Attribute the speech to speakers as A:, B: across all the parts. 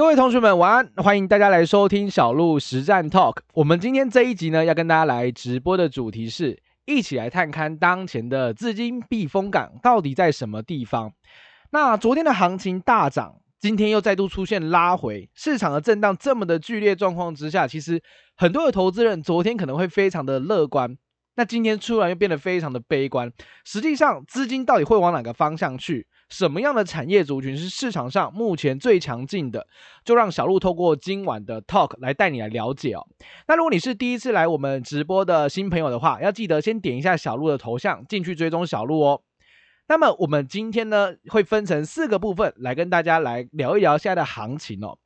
A: 各位同学们晚安，欢迎大家来收听小鹿实战 Talk。我们今天这一集呢，要跟大家来直播的主题是，一起来探勘当前的资金避风港到底在什么地方。那昨天的行情大涨，今天又再度出现拉回，市场的震荡这么的剧烈状况之下，其实很多的投资人昨天可能会非常的乐观，那今天突然又变得非常的悲观。实际上，资金到底会往哪个方向去？什么样的产业族群是市场上目前最强劲的？就让小鹿透过今晚的 talk 来带你来了解哦。那如果你是第一次来我们直播的新朋友的话，要记得先点一下小鹿的头像进去追踪小鹿哦。那么我们今天呢会分成四个部分来跟大家来聊一聊现在的行情哦。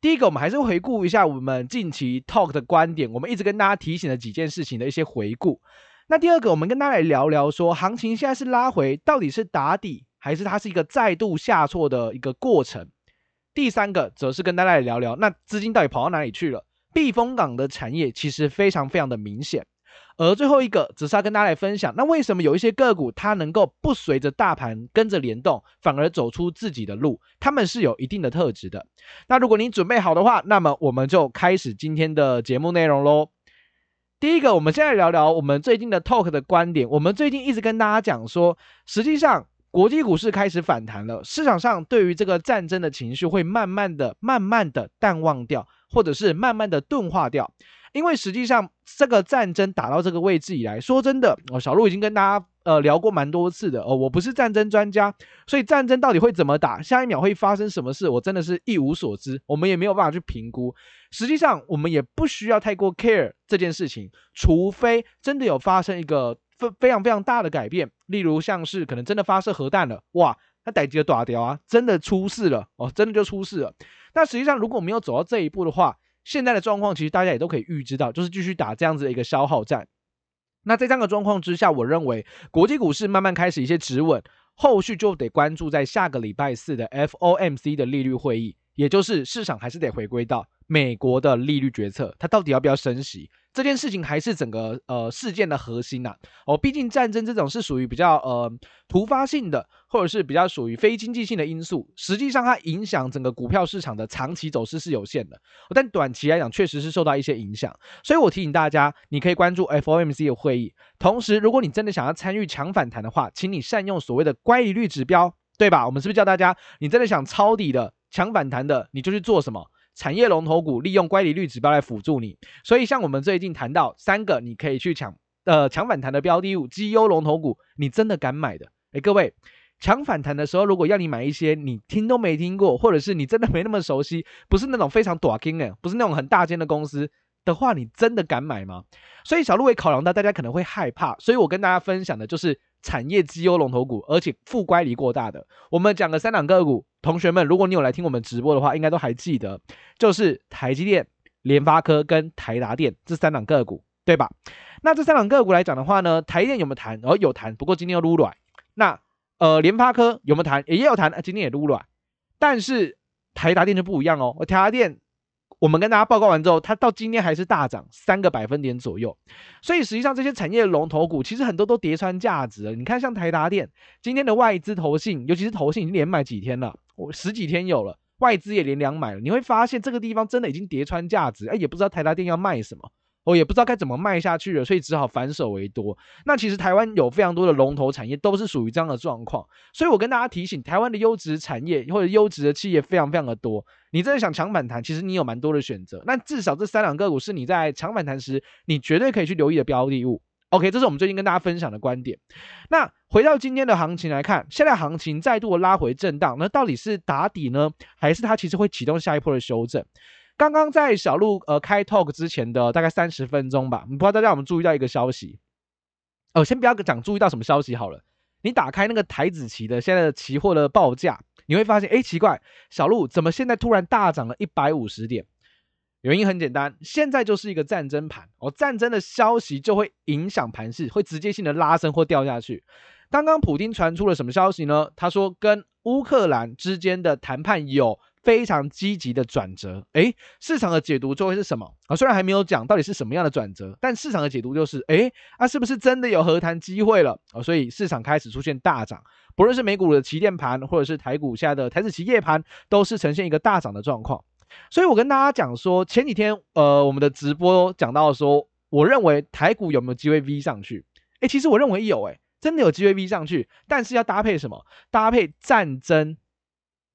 A: 第一个，我们还是回顾一下我们近期 talk 的观点，我们一直跟大家提醒的几件事情的一些回顾。那第二个，我们跟大家来聊聊说，行情现在是拉回，到底是打底？还是它是一个再度下挫的一个过程。第三个则是跟大家来聊聊，那资金到底跑到哪里去了？避风港的产业其实非常非常的明显。而最后一个则是要跟大家来分享，那为什么有一些个股它能够不随着大盘跟着联动，反而走出自己的路？他们是有一定的特质的。那如果你准备好的话，那么我们就开始今天的节目内容喽。第一个，我们现在聊聊我们最近的 talk 的观点。我们最近一直跟大家讲说，实际上。国际股市开始反弹了，市场上对于这个战争的情绪会慢慢的、慢慢的淡忘掉，或者是慢慢的钝化掉。因为实际上这个战争打到这个位置以来，说真的，哦，小鹿已经跟大家呃聊过蛮多次的哦，我不是战争专家，所以战争到底会怎么打，下一秒会发生什么事，我真的是一无所知，我们也没有办法去评估。实际上，我们也不需要太过 care 这件事情，除非真的有发生一个。非非常非常大的改变，例如像是可能真的发射核弹了，哇，那逮几个大条啊，真的出事了哦，真的就出事了。那实际上如果没有走到这一步的话，现在的状况其实大家也都可以预知到，就是继续打这样子的一个消耗战。那在这样的状况之下，我认为国际股市慢慢开始一些止稳，后续就得关注在下个礼拜四的 FOMC 的利率会议，也就是市场还是得回归到美国的利率决策，它到底要不要升息？这件事情还是整个呃事件的核心呐、哦，毕竟战争这种是属于比较呃突发性的，或者是比较属于非经济性的因素，实际上它影响整个股票市场的长期走势是有限的，但短期来讲确实是受到一些影响，所以我提醒大家，你可以关注 FOMC 的会议，同时如果你真的想要参与强反弹的话，请你善用所谓的乖离率指标，对吧？我们是不是叫大家，你真的想抄底的强反弹的，你就去做什么？产业龙头股利用乖离率指标来辅助你，所以像我们最近谈到三个，你可以去抢呃抢反弹的标的物，绩优龙头股，你真的敢买的？诶，各位抢反弹的时候，如果要你买一些你听都没听过，或者是你真的没那么熟悉，不是那种非常大间的，不是那种很大间的公司的话，你真的敢买吗？所以小鹿也考量到大家可能会害怕，所以我跟大家分享的就是。产业绩优龙头股，而且负乖离过大的，我们讲个三档个股，同学们，如果你有来听我们直播的话，应该都还记得，就是台积电、联发科跟台达电这三档个股，对吧？那这三档个股来讲的话呢，台积电有没有谈？哦，有谈，不过今天要撸软。那呃，联发科有没有谈？也有谈，今天也撸软。但是台达电就不一样哦，台达电。我们跟大家报告完之后，它到今天还是大涨三个百分点左右，所以实际上这些产业龙头股其实很多都叠穿价值了。你看，像台达电今天的外资投信，尤其是投信已经连买几天了，我十几天有了，外资也连两买了。你会发现这个地方真的已经叠穿价值，哎，也不知道台达电要卖什么。我也不知道该怎么卖下去了，所以只好反手为多。那其实台湾有非常多的龙头产业都是属于这样的状况，所以我跟大家提醒，台湾的优质产业或者优质的企业非常非常的多。你真的想抢反弹，其实你有蛮多的选择。那至少这三两个股是你在抢反弹时，你绝对可以去留意的标的物。OK，这是我们最近跟大家分享的观点。那回到今天的行情来看，现在行情再度拉回震荡，那到底是打底呢，还是它其实会启动下一波的修正？刚刚在小鹿呃开 talk 之前的大概三十分钟吧，不知道大家有没有注意到一个消息？哦，先不要讲注意到什么消息好了。你打开那个台子期的现在的期货的报价，你会发现，哎，奇怪，小鹿怎么现在突然大涨了一百五十点？原因很简单，现在就是一个战争盘哦，战争的消息就会影响盘势，会直接性的拉升或掉下去。刚刚普丁传出了什么消息呢？他说跟乌克兰之间的谈判有。非常积极的转折，诶，市场的解读就会是什么啊？虽然还没有讲到底是什么样的转折，但市场的解读就是，诶，啊，是不是真的有和谈机会了啊？所以市场开始出现大涨，不论是美股的期电盘，或者是台股现在的台指期夜盘，都是呈现一个大涨的状况。所以我跟大家讲说，前几天呃我们的直播讲到说，我认为台股有没有机会 V 上去？诶，其实我认为有，诶，真的有机会 V 上去，但是要搭配什么？搭配战争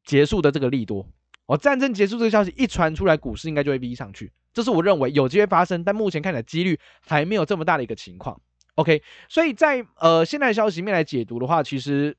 A: 结束的这个利多。哦，战争结束这个消息一传出来，股市应该就会逼上去。这是我认为有机会发生，但目前看起来几率还没有这么大的一个情况。OK，所以在呃现在消息面来解读的话，其实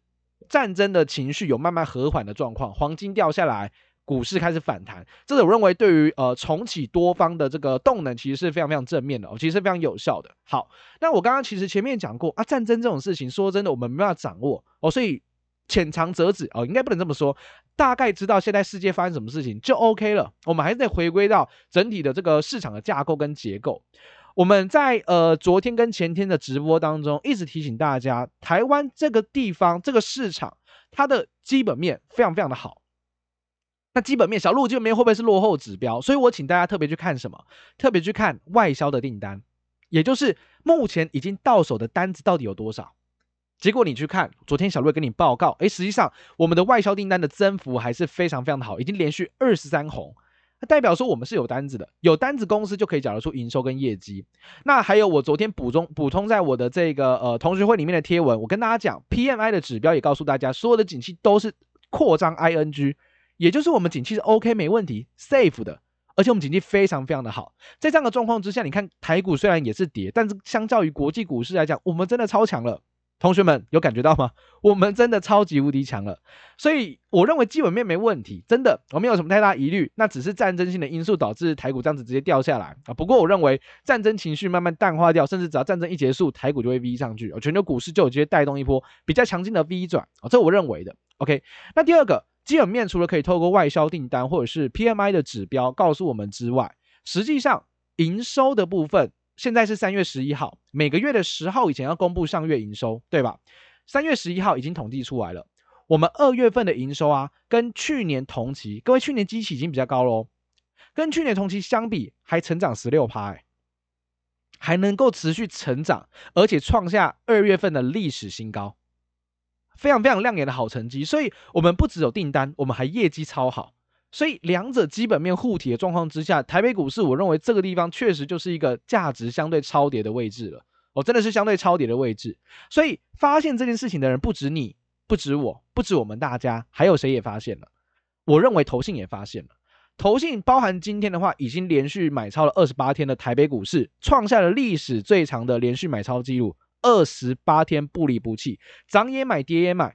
A: 战争的情绪有慢慢和缓的状况，黄金掉下来，股市开始反弹，这是我认为对于呃重启多方的这个动能，其实是非常非常正面的，哦，其实是非常有效的。好，那我刚刚其实前面讲过啊，战争这种事情，说真的，我们没办法掌握哦，所以浅尝辄止哦，应该不能这么说。大概知道现在世界发生什么事情就 OK 了。我们还是得回归到整体的这个市场的架构跟结构。我们在呃昨天跟前天的直播当中一直提醒大家，台湾这个地方这个市场它的基本面非常非常的好。那基本面小路基本面会不会是落后指标？所以我请大家特别去看什么？特别去看外销的订单，也就是目前已经到手的单子到底有多少。结果你去看，昨天小瑞跟你报告，诶，实际上我们的外销订单的增幅还是非常非常的好，已经连续二十三红，那代表说我们是有单子的，有单子公司就可以缴得出营收跟业绩。那还有我昨天补充补充在我的这个呃同学会里面的贴文，我跟大家讲，PMI 的指标也告诉大家，所有的景气都是扩张 ING，也就是我们景气是 OK 没问题 safe 的，而且我们景气非常非常的好。在这样的状况之下，你看台股虽然也是跌，但是相较于国际股市来讲，我们真的超强了。同学们有感觉到吗？我们真的超级无敌强了，所以我认为基本面没问题，真的我没有什么太大疑虑。那只是战争性的因素导致台股这样子直接掉下来啊。不过我认为战争情绪慢慢淡化掉，甚至只要战争一结束，台股就会 V 上去，全球股市就有机会带动一波比较强劲的 V 转啊，这我认为的。OK，那第二个基本面除了可以透过外销订单或者是 PMI 的指标告诉我们之外，实际上营收的部分。现在是三月十一号，每个月的十号以前要公布上月营收，对吧？三月十一号已经统计出来了。我们二月份的营收啊，跟去年同期，各位去年基期已经比较高喽，跟去年同期相比还成长十六趴，哎，还能够持续成长，而且创下二月份的历史新高，非常非常亮眼的好成绩。所以，我们不只有订单，我们还业绩超好。所以两者基本面互体的状况之下，台北股市我认为这个地方确实就是一个价值相对超跌的位置了。哦，真的是相对超跌的位置。所以发现这件事情的人不止你，不止我，不止我们大家，还有谁也发现了？我认为投信也发现了。投信包含今天的话，已经连续买超了二十八天的台北股市，创下了历史最长的连续买超记录，二十八天不离不弃，涨也买，跌也买。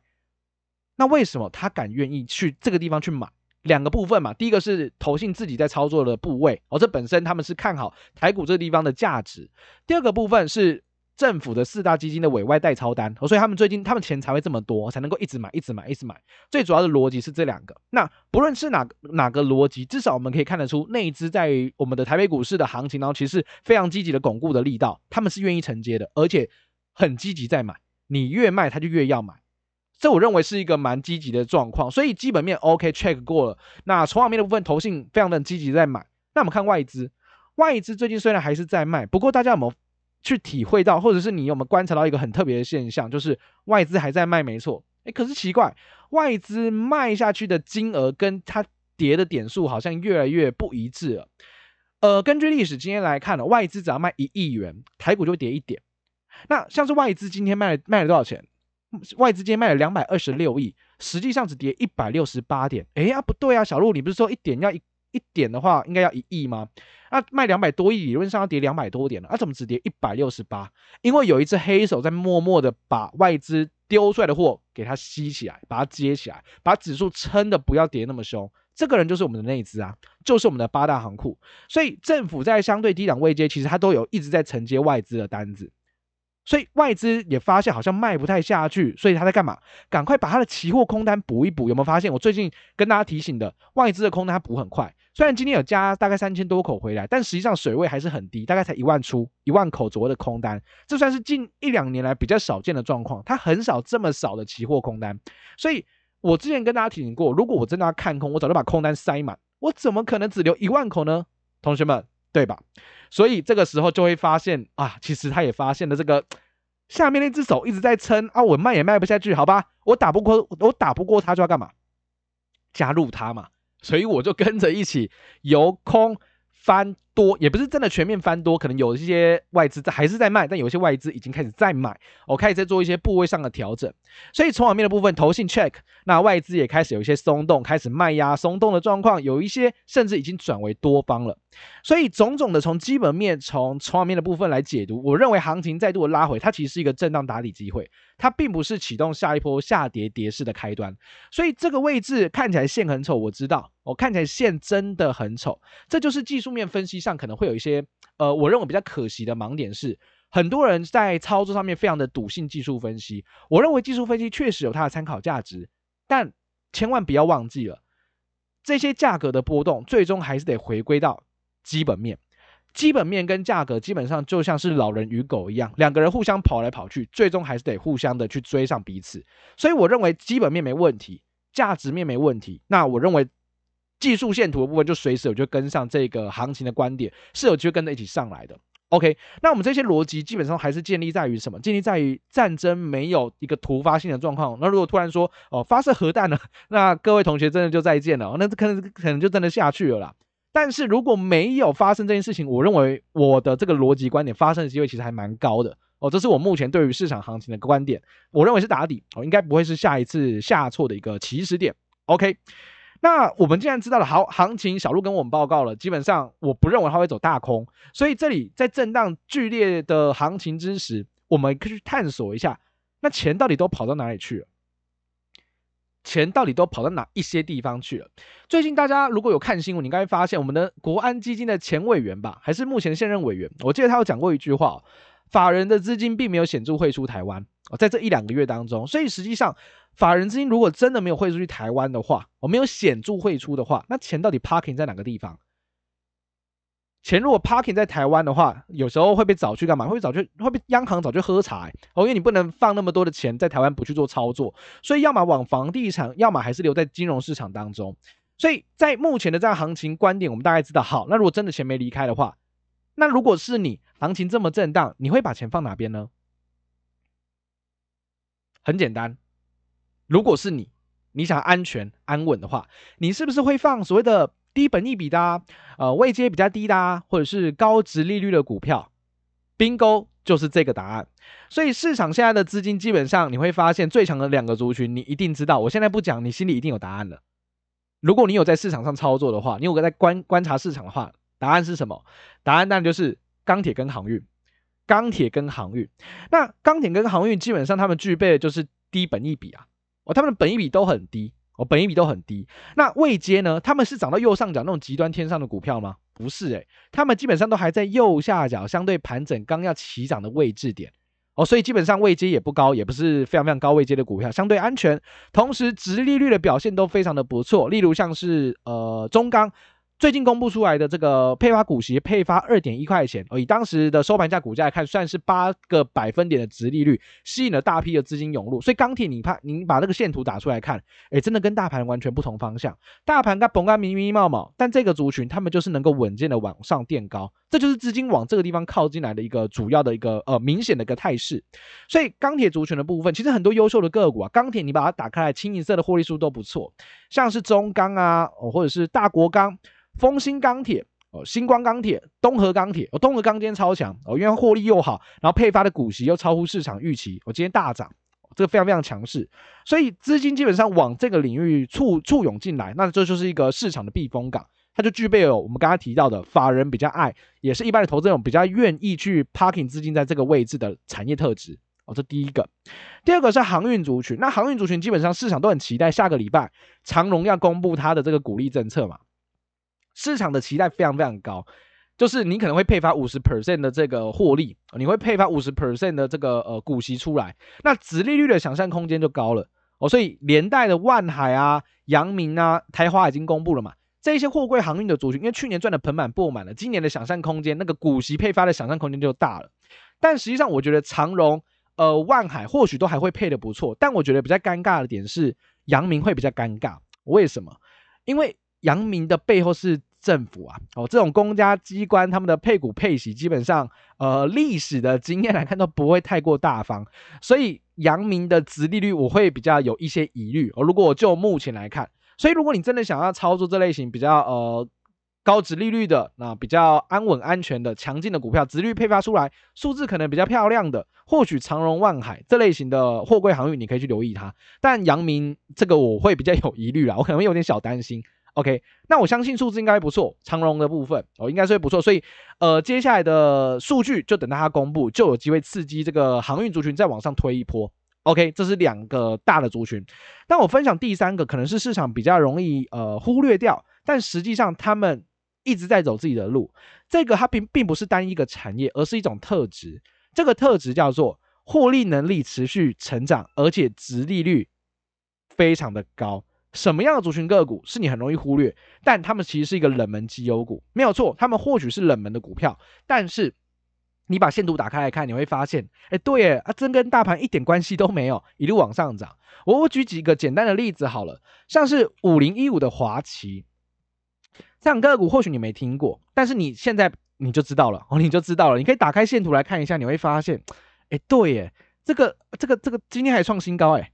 A: 那为什么他敢愿意去这个地方去买？两个部分嘛，第一个是投信自己在操作的部位，哦，这本身他们是看好台股这个地方的价值。第二个部分是政府的四大基金的委外代操单，哦，所以他们最近他们钱才会这么多，才能够一直买，一直买，一直买。最主要的逻辑是这两个。那不论是哪哪个逻辑，至少我们可以看得出，内资在我们的台北股市的行情，然后其实非常积极的巩固的力道，他们是愿意承接的，而且很积极在买。你越卖，他就越要买。这我认为是一个蛮积极的状况，所以基本面 OK check 过了。那筹码面的部分，投信非常的积极在买。那我们看外资，外资最近虽然还是在卖，不过大家有没有去体会到，或者是你有没有观察到一个很特别的现象，就是外资还在卖，没错。诶，可是奇怪，外资卖下去的金额跟它跌的点数好像越来越不一致了。呃，根据历史经验来看呢，外资只要卖一亿元，台股就会跌一点。那像是外资今天卖了卖了多少钱？外资今天卖了两百二十六亿，实际上只跌一百六十八点。哎呀，不对啊，小路，你不是说一点要一一点的话，应该要一亿吗？那卖两百多亿，理论上要跌两百多点了，啊，怎么只跌一百六十八？因为有一只黑手在默默的把外资丢出来的货给它吸起来，把它接起来，把指数撑的不要跌那么凶。这个人就是我们的内资啊，就是我们的八大行库。所以政府在相对低档位阶，其实它都有一直在承接外资的单子。所以外资也发现好像卖不太下去，所以他在干嘛？赶快把他的期货空单补一补。有没有发现？我最近跟大家提醒的，外资的空单它补很快。虽然今天有加大概三千多口回来，但实际上水位还是很低，大概才一万出，一万口左右的空单。这算是近一两年来比较少见的状况。它很少这么少的期货空单。所以我之前跟大家提醒过，如果我真的要看空，我早就把空单塞满。我怎么可能只留一万口呢？同学们。对吧？所以这个时候就会发现啊，其实他也发现了这个下面那只手一直在撑啊，我卖也卖不下去，好吧？我打不过，我打不过他就要干嘛？加入他嘛，所以我就跟着一起由空翻多，也不是真的全面翻多，可能有一些外资在还是在卖，但有一些外资已经开始在买，我开始在做一些部位上的调整。所以筹码面的部分，投信 check，那外资也开始有一些松动，开始卖压松动的状况，有一些甚至已经转为多方了。所以种种的从基本面、从筹码面的部分来解读，我认为行情再度的拉回，它其实是一个震荡打底机会，它并不是启动下一波下跌跌势的开端。所以这个位置看起来线很丑，我知道，我看起来线真的很丑，这就是技术面分析上可能会有一些，呃，我认为比较可惜的盲点是，很多人在操作上面非常的笃信技术分析，我认为技术分析确实有它的参考价值，但千万不要忘记了，这些价格的波动最终还是得回归到。基本面，基本面跟价格基本上就像是老人与狗一样，两个人互相跑来跑去，最终还是得互相的去追上彼此。所以我认为基本面没问题，价值面没问题。那我认为技术线图的部分就随时有就跟上这个行情的观点，是有机会跟着一起上来的。OK，那我们这些逻辑基本上还是建立在于什么？建立在于战争没有一个突发性的状况。那如果突然说哦发射核弹了，那各位同学真的就再见了，那这可能可能就真的下去了啦。但是如果没有发生这件事情，我认为我的这个逻辑观点发生的机会其实还蛮高的哦，这是我目前对于市场行情的观点，我认为是打底哦，应该不会是下一次下挫的一个起始点。OK，那我们既然知道了好行情，小路跟我们报告了，基本上我不认为它会走大空，所以这里在震荡剧烈的行情之时，我们可以去探索一下，那钱到底都跑到哪里去了？钱到底都跑到哪一些地方去了？最近大家如果有看新闻，你应该会发现我们的国安基金的前委员吧，还是目前现任委员，我记得他有讲过一句话：法人的资金并没有显著汇出台湾哦。在这一两个月当中，所以实际上法人资金如果真的没有汇出去台湾的话，我没有显著汇出的话，那钱到底 parking 在哪个地方？钱如果 parking 在台湾的话，有时候会被找去干嘛？会被找去会被央行找去喝茶哦，因为你不能放那么多的钱在台湾不去做操作，所以要么往房地产，要么还是留在金融市场当中。所以在目前的这样行情观点，我们大概知道，好，那如果真的钱没离开的话，那如果是你行情这么震荡，你会把钱放哪边呢？很简单，如果是你，你想安全安稳的话，你是不是会放所谓的？低本益比的、啊，呃，位阶比较低的、啊，或者是高值利率的股票，Bingo 就是这个答案。所以市场现在的资金基本上你会发现最强的两个族群，你一定知道。我现在不讲，你心里一定有答案了。如果你有在市场上操作的话，你有个在观观察市场的话，答案是什么？答案当然就是钢铁跟航运。钢铁跟航运，那钢铁跟航运基本上他们具备的就是低本益比啊，哦，他们的本益比都很低。哦，本一比都很低。那未接呢？他们是涨到右上角那种极端天上的股票吗？不是诶、他们基本上都还在右下角，相对盘整刚要起涨的位置点。哦，所以基本上位阶也不高，也不是非常非常高位阶的股票，相对安全。同时，殖利率的表现都非常的不错，例如像是呃中钢。最近公布出来的这个配发股息，配发二点一块钱，而，以当时的收盘价股价来看，算是八个百分点的值利率，吸引了大批的资金涌入。所以钢铁，你怕，您把那个线图打出来看，哎，真的跟大盘完全不同方向。大盘它崩干迷迷冒冒，但这个族群他们就是能够稳健的往上垫高，这就是资金往这个地方靠近来的一个主要的一个呃明显的一个态势。所以钢铁族群的部分，其实很多优秀的个股啊，钢铁你把它打开来，清一色的获利数都不错，像是中钢啊，或者是大国钢。丰兴钢铁哦，星光钢铁、东河钢铁哦，东河钢今天超强哦，因为获利又好，然后配发的股息又超乎市场预期，我、今天大涨，这个非常非常强势，所以资金基本上往这个领域簇簇拥进来，那这就是一个市场的避风港，它就具备了我们刚刚提到的法人比较爱，也是一般的投资人比较愿意去 parking 资金在这个位置的产业特质哦，这第一个，第二个是航运族群，那航运族群基本上市场都很期待下个礼拜长荣要公布它的这个股利政策嘛。市场的期待非常非常高，就是你可能会配发五十 percent 的这个获利，你会配发五十 percent 的这个呃股息出来，那殖利率的想象空间就高了哦，所以连带的万海啊、阳明啊、台华已经公布了嘛，这一些货柜航运的族群，因为去年赚的盆满钵满了，今年的想象空间那个股息配发的想象空间就大了。但实际上，我觉得长荣、呃万海或许都还会配得不错，但我觉得比较尴尬的点是阳明会比较尴尬，为什么？因为阳明的背后是政府啊，哦，这种公家机关他们的配股配息，基本上，呃，历史的经验来看都不会太过大方，所以阳明的殖利率我会比较有一些疑虑。哦，如果就目前来看，所以如果你真的想要操作这类型比较呃高值利率的，那比较安稳安全的强劲的股票，值率配发出来数字可能比较漂亮的，或许长荣万海这类型的货柜航运你可以去留意它。但阳明这个我会比较有疑虑啦，我可能会有点小担心。OK，那我相信数字应该不错，长荣的部分哦应该是会不错，所以呃接下来的数据就等到它公布，就有机会刺激这个航运族群再往上推一波。OK，这是两个大的族群。但我分享第三个，可能是市场比较容易呃忽略掉，但实际上他们一直在走自己的路。这个它并并不是单一个产业，而是一种特质。这个特质叫做获利能力持续成长，而且殖利率非常的高。什么样的族群个股是你很容易忽略？但他们其实是一个冷门绩优股，没有错。他们或许是冷门的股票，但是你把线图打开来看，你会发现，哎，对耶，啊，真跟大盘一点关系都没有，一路往上涨。我我举几个简单的例子好了，像是五零一五的华旗，这样个股或许你没听过，但是你现在你就知道了哦，你就知道了。你可以打开线图来看一下，你会发现，哎，对耶，这个这个这个今天还创新高，哎。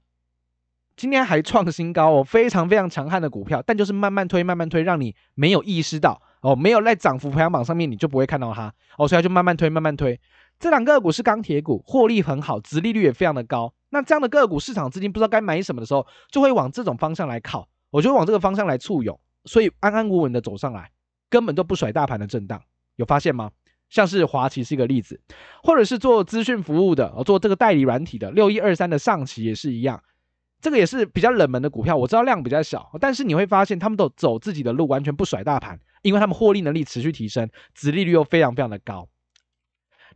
A: 今天还创新高哦，非常非常强悍的股票，但就是慢慢推，慢慢推，让你没有意识到哦，没有在涨幅排行榜上面，你就不会看到它哦，所以它就慢慢推，慢慢推。这两个股是钢铁股，获利很好，殖利率也非常的高。那这样的个股，市场资金不知道该买什么的时候，就会往这种方向来靠，我就会往这个方向来簇拥，所以安安稳稳的走上来，根本都不甩大盘的震荡。有发现吗？像是华旗是一个例子，或者是做资讯服务的，做这个代理软体的六一二三的上期也是一样。这个也是比较冷门的股票，我知道量比较小，但是你会发现他们都走自己的路，完全不甩大盘，因为他们获利能力持续提升，殖利率又非常非常的高。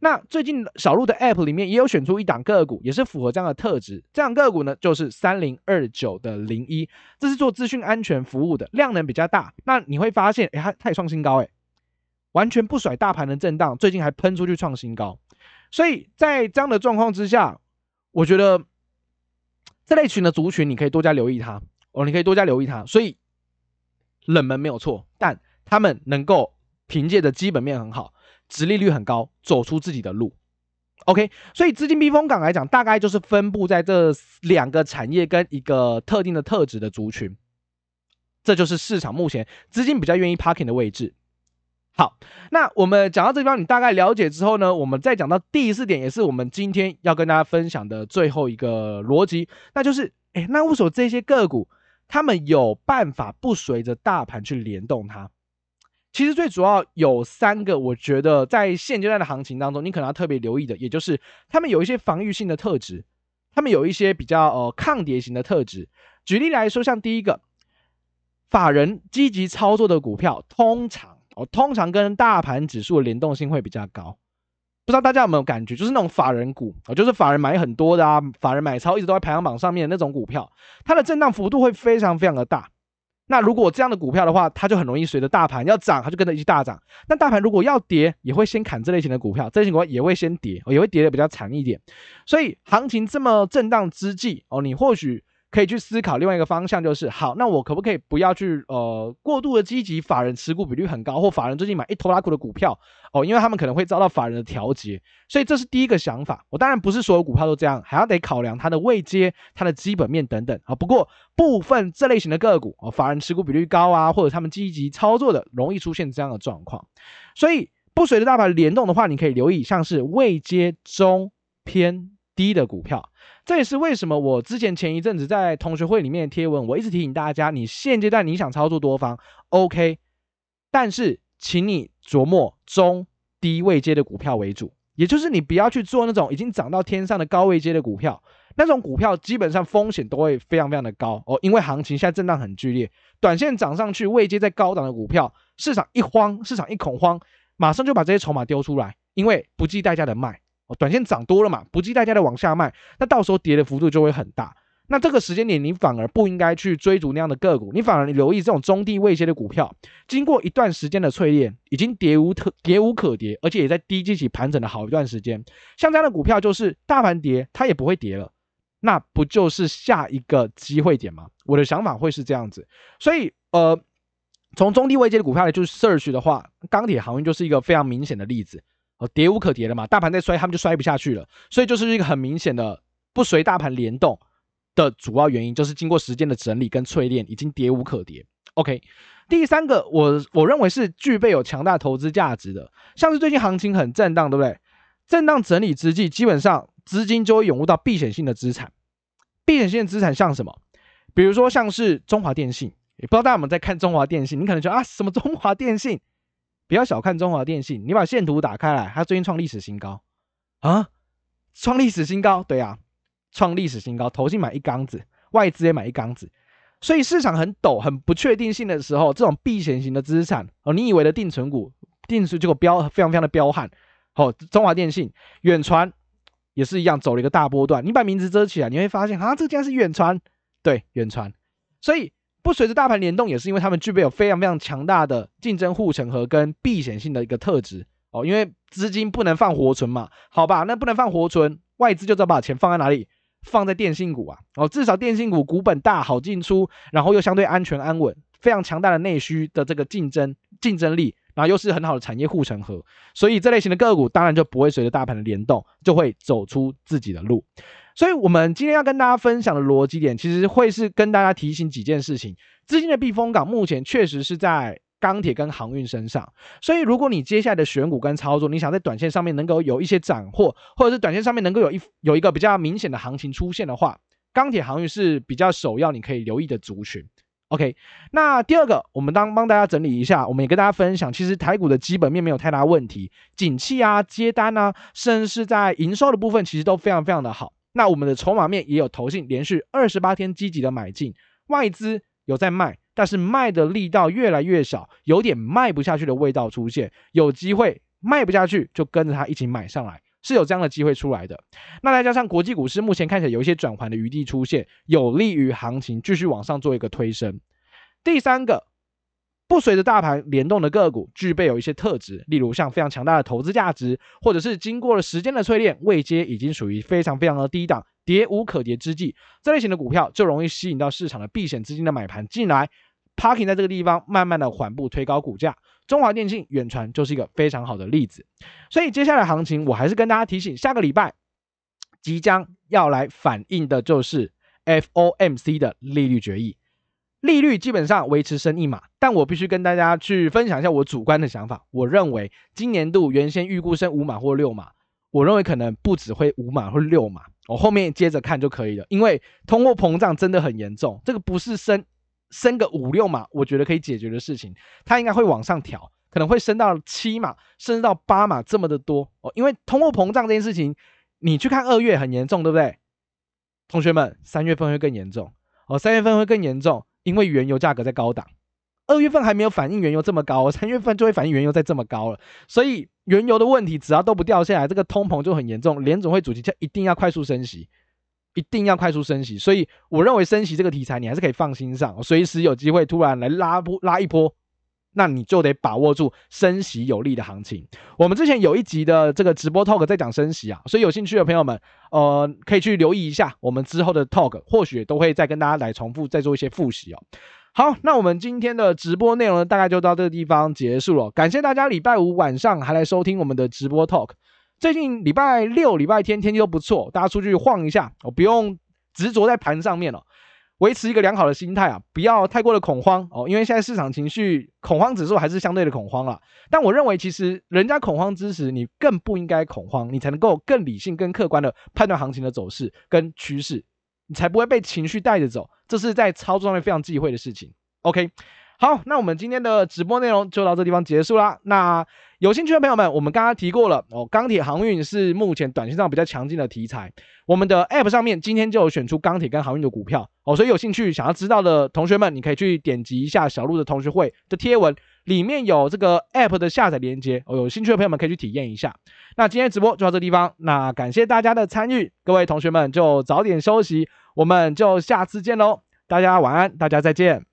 A: 那最近小鹿的 App 里面也有选出一档个股，也是符合这样的特质。这档个股呢，就是三零二九的零一，这是做资讯安全服务的，量能比较大。那你会发现，哎，它它也创新高，哎，完全不甩大盘的震荡，最近还喷出去创新高。所以在这样的状况之下，我觉得。这类群的族群，你可以多加留意它哦，你可以多加留意它。所以冷门没有错，但他们能够凭借着基本面很好，殖利率很高，走出自己的路。OK，所以资金避风港来讲，大概就是分布在这两个产业跟一个特定的特质的族群，这就是市场目前资金比较愿意 parking 的位置。好，那我们讲到这地方，你大概了解之后呢，我们再讲到第四点，也是我们今天要跟大家分享的最后一个逻辑，那就是，哎，那为什么这些个股他们有办法不随着大盘去联动它？其实最主要有三个，我觉得在现阶段的行情当中，你可能要特别留意的，也就是他们有一些防御性的特质，他们有一些比较呃抗跌型的特质。举例来说，像第一个，法人积极操作的股票，通常。哦，通常跟大盘指数的联动性会比较高，不知道大家有没有感觉，就是那种法人股啊，就是法人买很多的啊，法人买超一直都在排行榜上面的那种股票，它的震荡幅度会非常非常的大。那如果这样的股票的话，它就很容易随着大盘要涨，它就跟着一起大涨。那大盘如果要跌，也会先砍这类型的股票，这类型股票也会先跌，也会跌的比较惨一点。所以行情这么震荡之际，哦，你或许。可以去思考另外一个方向，就是好，那我可不可以不要去呃过度的积极？法人持股比率很高，或法人最近买一拖拉股的股票哦，因为他们可能会遭到法人的调节，所以这是第一个想法。我当然不是所有股票都这样，还要得考量它的位阶、它的基本面等等啊。不过部分这类型的个股哦，法人持股比率高啊，或者他们积极操作的，容易出现这样的状况。所以不随着大盘联动的话，你可以留意像是位阶中偏低的股票。这也是为什么我之前前一阵子在同学会里面贴文，我一直提醒大家，你现阶段你想操作多方，OK，但是请你琢磨中低位阶的股票为主，也就是你不要去做那种已经涨到天上的高位阶的股票，那种股票基本上风险都会非常非常的高哦，因为行情现在震荡很剧烈，短线涨上去未接在高档的股票，市场一慌，市场一恐慌，马上就把这些筹码丢出来，因为不计代价的卖。哦短线涨多了嘛，不计代价的往下卖，那到时候跌的幅度就会很大。那这个时间点，你反而不应该去追逐那样的个股，你反而留意这种中低位阶的股票，经过一段时间的淬炼，已经跌无可跌无可跌，而且也在低基期盘整了好一段时间。像这样的股票，就是大盘跌，它也不会跌了，那不就是下一个机会点吗？我的想法会是这样子。所以，呃，从中低位阶的股票来就是 search 的话，钢铁航运就是一个非常明显的例子。跌无可跌了嘛，大盘在摔，他们就摔不下去了，所以就是一个很明显的不随大盘联动，的主要原因，就是经过时间的整理跟淬炼，已经跌无可跌。OK，第三个，我我认为是具备有强大投资价值的，像是最近行情很震荡，对不对？震荡整理之际，基本上资金就会涌入到避险性的资产。避险性的资产像什么？比如说像是中华电信，也不知道大家有没有在看中华电信？你可能觉得啊，什么中华电信？不要小看中华电信，你把线图打开来，它最近创历史新高啊！创历史新高，对啊，创历史新高，投信买一缸子，外资也买一缸子，所以市场很陡、很不确定性的时候，这种避险型的资产哦，你以为的定存股，定存结果飙非常非常的彪悍。好、哦，中华电信、远传也是一样，走了一个大波段。你把名字遮起来，你会发现啊，这家是远传，对，远传。所以不随着大盘联动，也是因为他们具备有非常非常强大的竞争护城河跟避险性的一个特质哦。因为资金不能放活存嘛，好吧，那不能放活存，外资就知道把钱放在哪里，放在电信股啊。哦，至少电信股股本大，好进出，然后又相对安全安稳，非常强大的内需的这个竞争竞争力。然后又是很好的产业护城河，所以这类型的个股当然就不会随着大盘的联动，就会走出自己的路。所以，我们今天要跟大家分享的逻辑点，其实会是跟大家提醒几件事情。资金的避风港目前确实是在钢铁跟航运身上，所以如果你接下来的选股跟操作，你想在短线上面能够有一些斩获，或者是短线上面能够有一有一个比较明显的行情出现的话，钢铁航运是比较首要你可以留意的族群。OK，那第二个，我们当帮大家整理一下，我们也跟大家分享，其实台股的基本面没有太大问题，景气啊、接单啊，甚至是在营收的部分，其实都非常非常的好。那我们的筹码面也有投信连续二十八天积极的买进，外资有在卖，但是卖的力道越来越小，有点卖不下去的味道出现，有机会卖不下去就跟着它一起买上来。是有这样的机会出来的，那再加上国际股市目前看起来有一些转圜的余地出现，有利于行情继续往上做一个推升。第三个，不随着大盘联动的个股，具备有一些特质，例如像非常强大的投资价值，或者是经过了时间的淬炼，位阶已经属于非常非常的低档，跌无可跌之际，这类型的股票就容易吸引到市场的避险资金的买盘进来，parking 在这个地方，慢慢的缓步推高股价。中华电信、远传就是一个非常好的例子，所以接下来行情，我还是跟大家提醒，下个礼拜即将要来反映的就是 FOMC 的利率决议，利率基本上维持升一码，但我必须跟大家去分享一下我主观的想法，我认为今年度原先预估升五码或六码，我认为可能不只会五码或六码，我后面接着看就可以了，因为通货膨胀真的很严重，这个不是升。升个五六码，我觉得可以解决的事情，它应该会往上调，可能会升到七码，甚至到八码这么的多哦。因为通货膨胀这件事情，你去看二月很严重，对不对？同学们，三月份会更严重哦，三月份会更严重，因为原油价格在高档，二月份还没有反映原油这么高，三月份就会反映原油在这么高了。所以原油的问题只要都不掉下来，这个通膨就很严重，联总会主席就一定要快速升息。一定要快速升息，所以我认为升息这个题材你还是可以放心上，随时有机会突然来拉波拉一波，那你就得把握住升息有利的行情。我们之前有一集的这个直播 talk 在讲升息啊，所以有兴趣的朋友们，呃，可以去留意一下我们之后的 talk，或许都会再跟大家来重复再做一些复习哦。好，那我们今天的直播内容呢，大概就到这个地方结束了，感谢大家礼拜五晚上还来收听我们的直播 talk。最近礼拜六、礼拜天天气都不错，大家出去晃一下，我不用执着在盘上面了，维持一个良好的心态啊，不要太过的恐慌哦，因为现在市场情绪恐慌指数还是相对的恐慌了。但我认为，其实人家恐慌之时，你更不应该恐慌，你才能够更理性、更客观的判断行情的走势跟趋势，你才不会被情绪带着走，这是在操作上面非常忌讳的事情。OK。好，那我们今天的直播内容就到这地方结束啦。那有兴趣的朋友们，我们刚刚提过了哦，钢铁航运是目前短线上比较强劲的题材。我们的 App 上面今天就有选出钢铁跟航运的股票哦，所以有兴趣想要知道的同学们，你可以去点击一下小鹿的同学会的贴文，里面有这个 App 的下载链接哦。有兴趣的朋友们可以去体验一下。那今天直播就到这地方，那感谢大家的参与，各位同学们就早点休息，我们就下次见喽。大家晚安，大家再见。